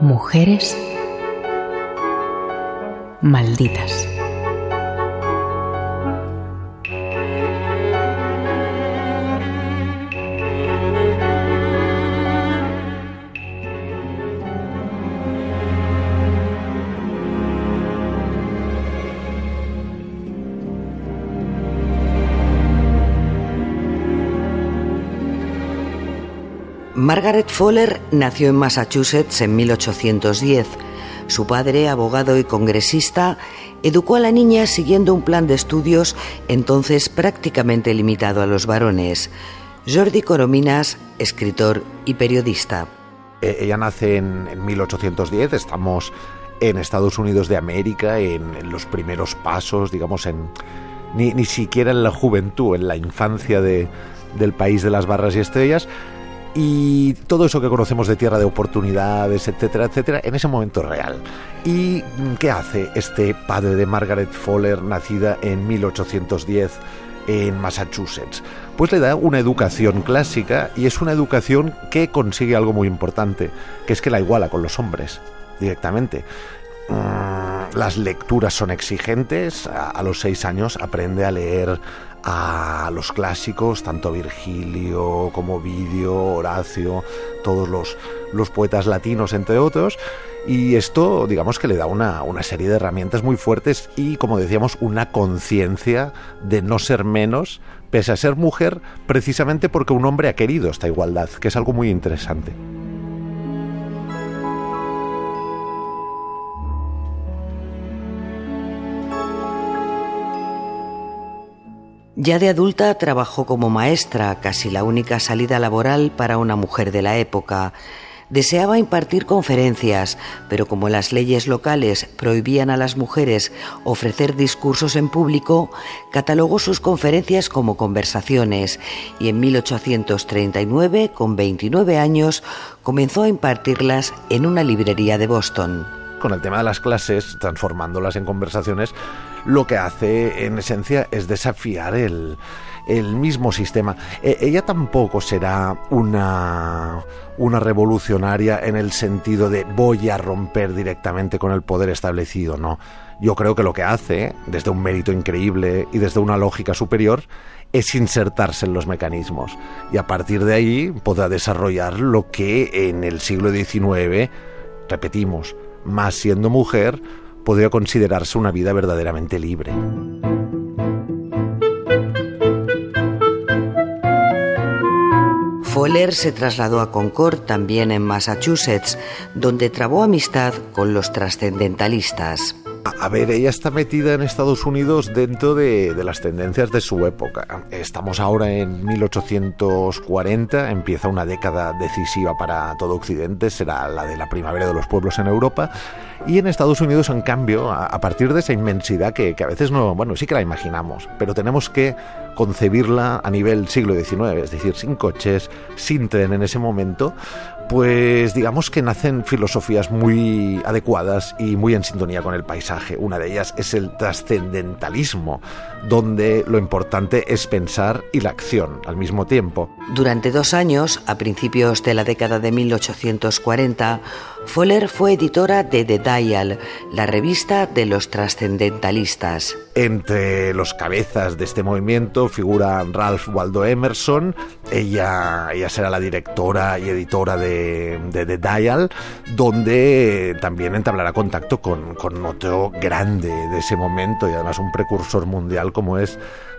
Mujeres malditas. Margaret Fowler nació en Massachusetts en 1810. Su padre, abogado y congresista, educó a la niña siguiendo un plan de estudios entonces prácticamente limitado a los varones. Jordi Corominas, escritor y periodista. Eh, ella nace en, 1810, estamos en Estados Unidos de América, en, los primeros pasos, digamos, en ni, ni, siquiera en la juventud, en la infancia de, del país de las barras y estrellas y todo eso que conocemos de tierra de oportunidades, etcétera, etcétera, en ese momento real. ¿Y qué hace este padre de Margaret Fowler, nacida en 1810 en Massachusetts? Pues le da una educación clásica y es una educación que consigue algo muy importante, que es que la iguala con los hombres directamente. Mm, las lecturas son exigentes, a los seis años aprende a leer a los clásicos, tanto Virgilio como Ovidio, Horacio, todos los, los poetas latinos, entre otros. Y esto, digamos que le da una, una serie de herramientas muy fuertes y, como decíamos, una conciencia de no ser menos, pese a ser mujer, precisamente porque un hombre ha querido esta igualdad, que es algo muy interesante. Ya de adulta trabajó como maestra, casi la única salida laboral para una mujer de la época. Deseaba impartir conferencias, pero como las leyes locales prohibían a las mujeres ofrecer discursos en público, catalogó sus conferencias como conversaciones y en 1839, con 29 años, comenzó a impartirlas en una librería de Boston. Con el tema de las clases, transformándolas en conversaciones, lo que hace en esencia es desafiar el, mismo sistema. E, ella tampoco será una, una revolucionaria en el sentido de voy a romper directamente con el poder establecido, no. Yo creo que lo que hace, desde un mérito increíble y desde una lógica superior, es insertarse en los mecanismos y a partir de ahí podrá desarrollar lo que en el siglo XIX, repetimos, más siendo mujer, podría considerarse una vida verdaderamente libre. Fowler se trasladó a Concord, también en Massachusetts, donde trabó amistad con los trascendentalistas. A ver, ella está metida en Estados Unidos dentro de, las tendencias de su época. Estamos ahora en 1840, empieza una década decisiva para todo Occidente, será la de la primavera de los pueblos en Europa. Y en Estados Unidos, en cambio, a, partir de esa inmensidad que, a veces no, bueno, sí que la imaginamos, pero tenemos que concebirla a nivel siglo XIX, es decir, sin coches, sin tren en ese momento, pues digamos que nacen filosofías muy adecuadas y muy en sintonía con el paisaje. Una de ellas es el trascendentalismo, donde lo importante es pensar y la acción al mismo tiempo. Durante dos años, a principios de la década de 1840, Fowler fue editora de The Dial, la revista de los trascendentalistas. Entre los cabezas de este movimiento figura Ralph Waldo Emerson, ella, ella será la directora y editora de, The Dial, donde también entablará contacto con, con otro grande de ese momento y además un precursor mundial como es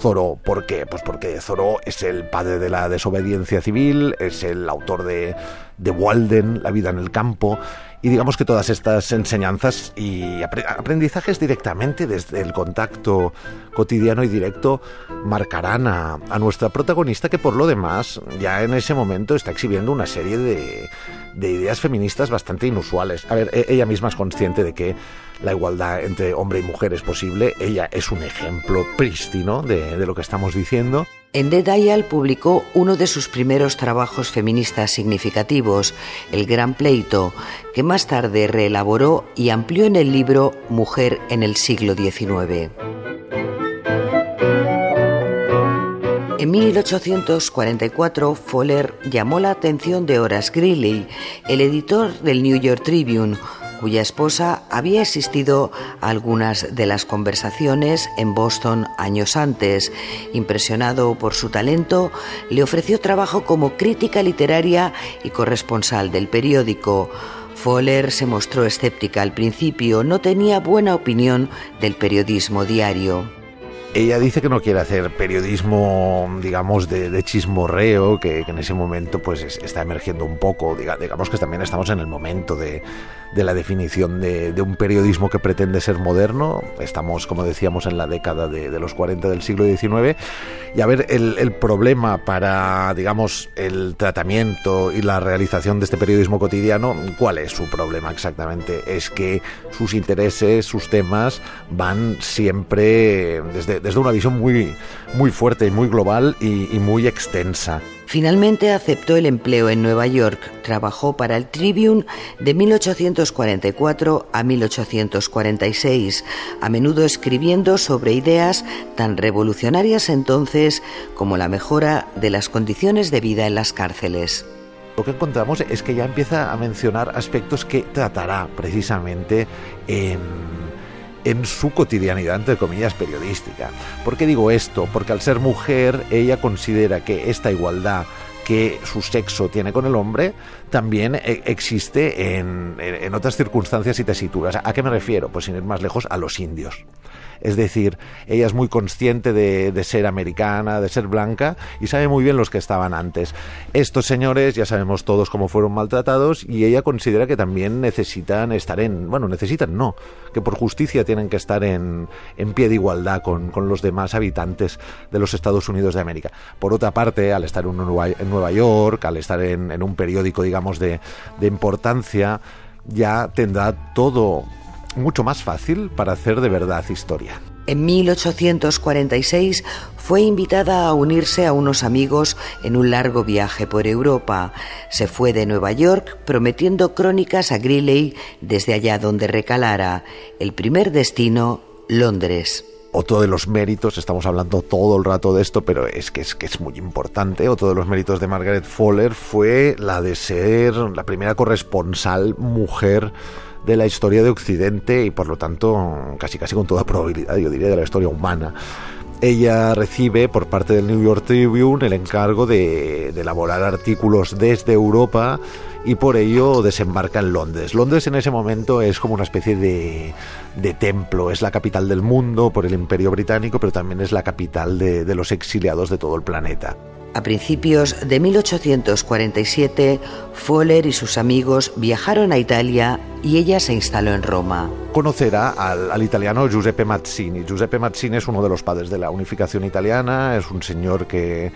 Zoró. ¿Por qué? Pues porque Zoró es el padre de la desobediencia civil, es el autor de, de Walden, La vida en el campo, y digamos que todas estas enseñanzas y aprendizajes directamente desde el contacto cotidiano y directo marcarán a, nuestra protagonista que por lo demás ya en ese momento está exhibiendo una serie de, de ideas feministas bastante inusuales. A ver, e, ella misma es consciente de que la igualdad entre hombre y mujer es posible, ella es un ejemplo prístino de, lo que estamos diciendo. En The Dial publicó uno de sus primeros trabajos feministas significativos, El Gran Pleito, que más tarde reelaboró y amplió en el libro Mujer en el siglo XIX. En 1844, Fowler llamó la atención de Horace Greeley, el editor del New York Tribune, cuya esposa había asistido a algunas de las conversaciones en Boston años antes. Impresionado por su talento, le ofreció trabajo como crítica literaria y corresponsal del periódico. Fowler se mostró escéptica al principio, no tenía buena opinión del periodismo diario. Ella dice que no quiere hacer periodismo, digamos, de, chismorreo, que, en ese momento pues está emergiendo un poco. digamos que también estamos en el momento de, la definición de, un periodismo que pretende ser moderno. Estamos, como decíamos, en la década de, los 40 del siglo XIX. Y a ver, el, problema para, digamos, el tratamiento y la realización de este periodismo cotidiano, ¿cuál es su problema exactamente? Es que sus intereses, sus temas van siempre desde, desde una visión muy, muy fuerte y muy global y muy extensa. Finalmente aceptó el empleo en Nueva York. Trabajó para el Tribune de 1844 a 1846, a menudo escribiendo sobre ideas tan revolucionarias entonces como la mejora de las condiciones de vida en las cárceles lo que encontramos es que ya empieza a mencionar aspectos que tratará precisamente en en su cotidianidad, entre comillas, periodística. ¿Por qué digo esto? Porque al ser mujer, ella considera que esta igualdad que su sexo tiene con el hombre también eh, existe en, en, otras circunstancias y tesituras. ¿A qué me refiero? Pues sin ir más lejos, a los indios. Es decir, ella es muy consciente de, ser americana, de ser blanca y sabe muy bien los que estaban antes. Estos señores ya sabemos todos cómo fueron maltratados y ella considera que también necesitan estar en, bueno, necesitan no, que por justicia tienen que estar en, en pie de igualdad con, con, los demás habitantes de los Estados Unidos de América. Por otra parte, al estar en Nueva, York, al estar en, en un periódico, digamos, de, de importancia, ya tendrá todo mucho más fácil para hacer de verdad historia. En 1846 fue invitada a unirse a unos amigos en un largo viaje por Europa. Se fue de Nueva York prometiendo crónicas a Greeley desde allá donde recalara. El primer destino, Londres. Otro de los méritos, estamos hablando todo el rato de esto, pero es que es, que es muy importante, otro de los méritos de Margaret Fowler fue la de ser la primera corresponsal mujer de la historia de Occidente y por lo tanto casi casi con toda probabilidad yo diría de la historia humana. Ella recibe por parte del New York Tribune el encargo de, elaborar artículos desde Europa y por ello desembarca en Londres. Londres en ese momento es como una especie de, de templo, es la capital del mundo por el imperio británico, pero también es la capital de, de los exiliados de todo el planeta. A principios de 1847, Fowler y sus amigos viajaron a Italia y ella se instaló en Roma. Conocerá al, italiano Giuseppe Mazzini. Giuseppe Mazzini es uno de los padres de la unificación italiana, es un señor que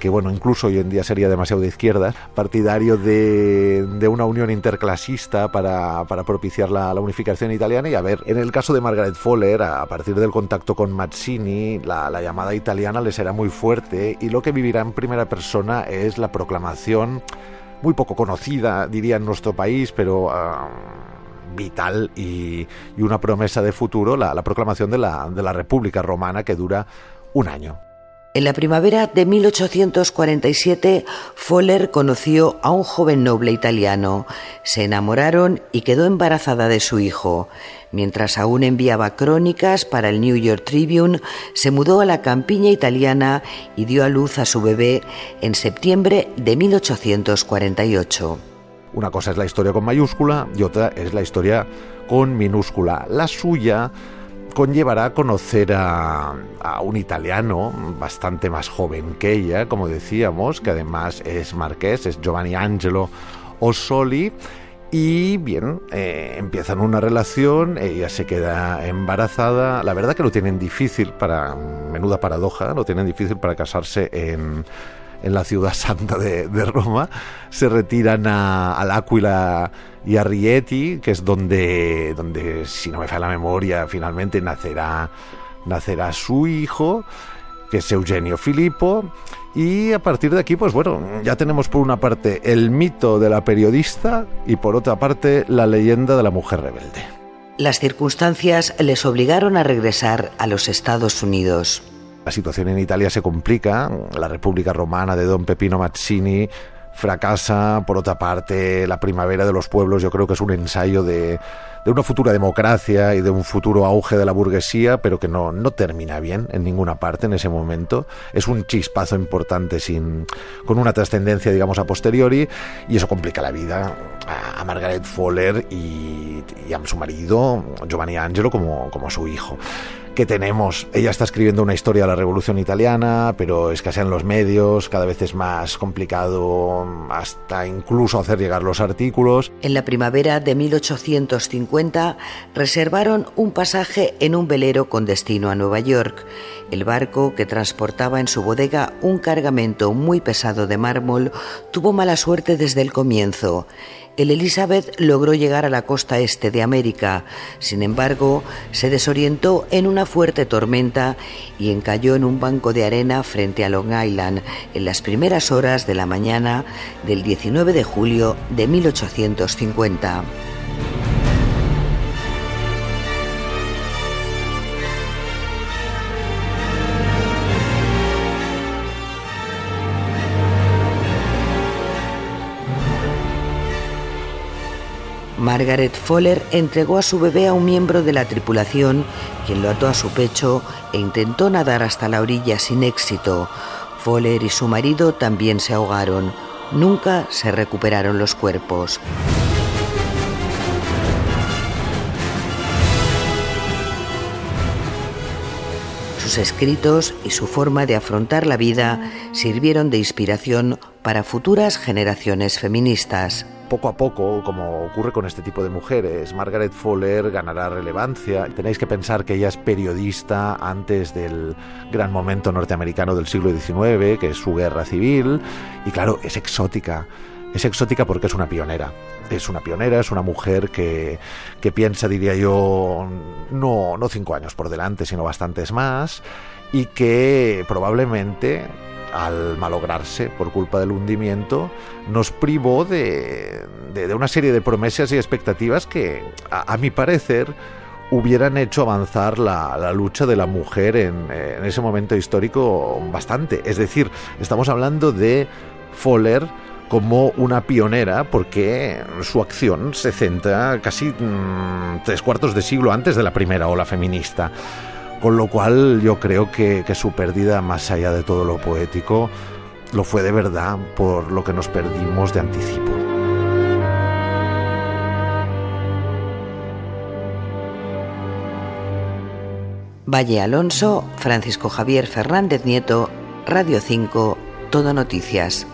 que bueno, incluso hoy en día sería demasiado de izquierda, partidario de, una unión interclasista para, propiciar la, unificación italiana. Y a ver, en el caso de Margaret Fowler, a, partir del contacto con Mazzini, la, llamada italiana le será muy fuerte y lo que vivirá en primera persona es la proclamación, muy poco conocida, diría en nuestro país, pero... Ah, vital y, una promesa de futuro, la, la proclamación de la, de la República Romana que dura un año. En la primavera de 1847, Fowler conoció a un joven noble italiano. Se enamoraron y quedó embarazada de su hijo. Mientras aún enviaba crónicas para el New York Tribune, se mudó a la campiña italiana y dio a luz a su bebé en septiembre de 1848. Una cosa es la historia con mayúscula y otra es la historia con minúscula. La suya conllevará a conocer a, un italiano bastante más joven que ella, como decíamos, que además es marqués, es Giovanni Angelo Osoli. Y bien, eh, empiezan una relación, ella se queda embarazada. La verdad que lo tienen difícil para, menuda paradoja, lo tienen difícil para casarse en, en la ciudad santa de, Roma, se retiran a, al Aquila y a Rieti, que es donde, donde, si no me falla la memoria, finalmente nacerá, nacerá su hijo, que es Eugenio Filippo. Y a partir de aquí, pues bueno, ya tenemos por una parte el mito de la periodista y por otra parte la leyenda de la mujer rebelde. Las circunstancias les obligaron a regresar a los Estados Unidos. La situación en Italia se complica, la República Romana de Don Pepino Mazzini fracasa, por otra parte, la primavera de los pueblos yo creo que es un ensayo de de una futura democracia y de un futuro auge de la burguesía, pero que no, no termina bien en ninguna parte en ese momento. Es un chispazo importante sin, con una trascendencia, digamos, a posteriori, y eso complica la vida a, Margaret Fowler y, y, a su marido, Giovanni Angelo, como, como a su hijo que tenemos. Ella está escribiendo una historia de la Revolución Italiana, pero escasean los medios, cada vez es más complicado hasta incluso hacer llegar los artículos. En la primavera de 1850 reservaron un pasaje en un velero con destino a Nueva York. El barco, que transportaba en su bodega un cargamento muy pesado de mármol, tuvo mala suerte desde el comienzo el Elizabeth logró llegar a la costa este de América. Sin embargo, se desorientó en una fuerte tormenta y encalló en un banco de arena frente a Long Island en las primeras horas de la mañana del 19 de julio de 1850. Margaret Fowler entregó a su bebé a un miembro de la tripulación, quien lo ató a su pecho e intentó nadar hasta la orilla sin éxito. Fowler y su marido también se ahogaron. Nunca se recuperaron los cuerpos. Sus escritos y su forma de afrontar la vida sirvieron de inspiración para futuras generaciones feministas poco a poco, como ocurre con este tipo de mujeres, Margaret Fowler ganará relevancia. Tenéis que pensar que ella es periodista antes del gran momento norteamericano del siglo XIX, que es su guerra civil, y claro, es exótica. Es exótica porque es una pionera. Es una pionera, es una mujer que, que piensa, diría yo, no, no cinco años por delante, sino bastantes más, y que probablemente al malograrse por culpa del hundimiento, nos privó de, una serie de promesas y expectativas que, a, mi parecer, hubieran hecho avanzar la, lucha de la mujer en, en, ese momento histórico bastante. Es decir, estamos hablando de Fowler como una pionera porque su acción se centra casi mm, tres cuartos de siglo antes de la primera ola feminista. Con lo cual yo creo que, su pérdida, más allá de todo lo poético, lo fue de verdad por lo que nos perdimos de anticipo. Valle Alonso, Francisco Javier Fernández Nieto, Radio 5, Todo Noticias.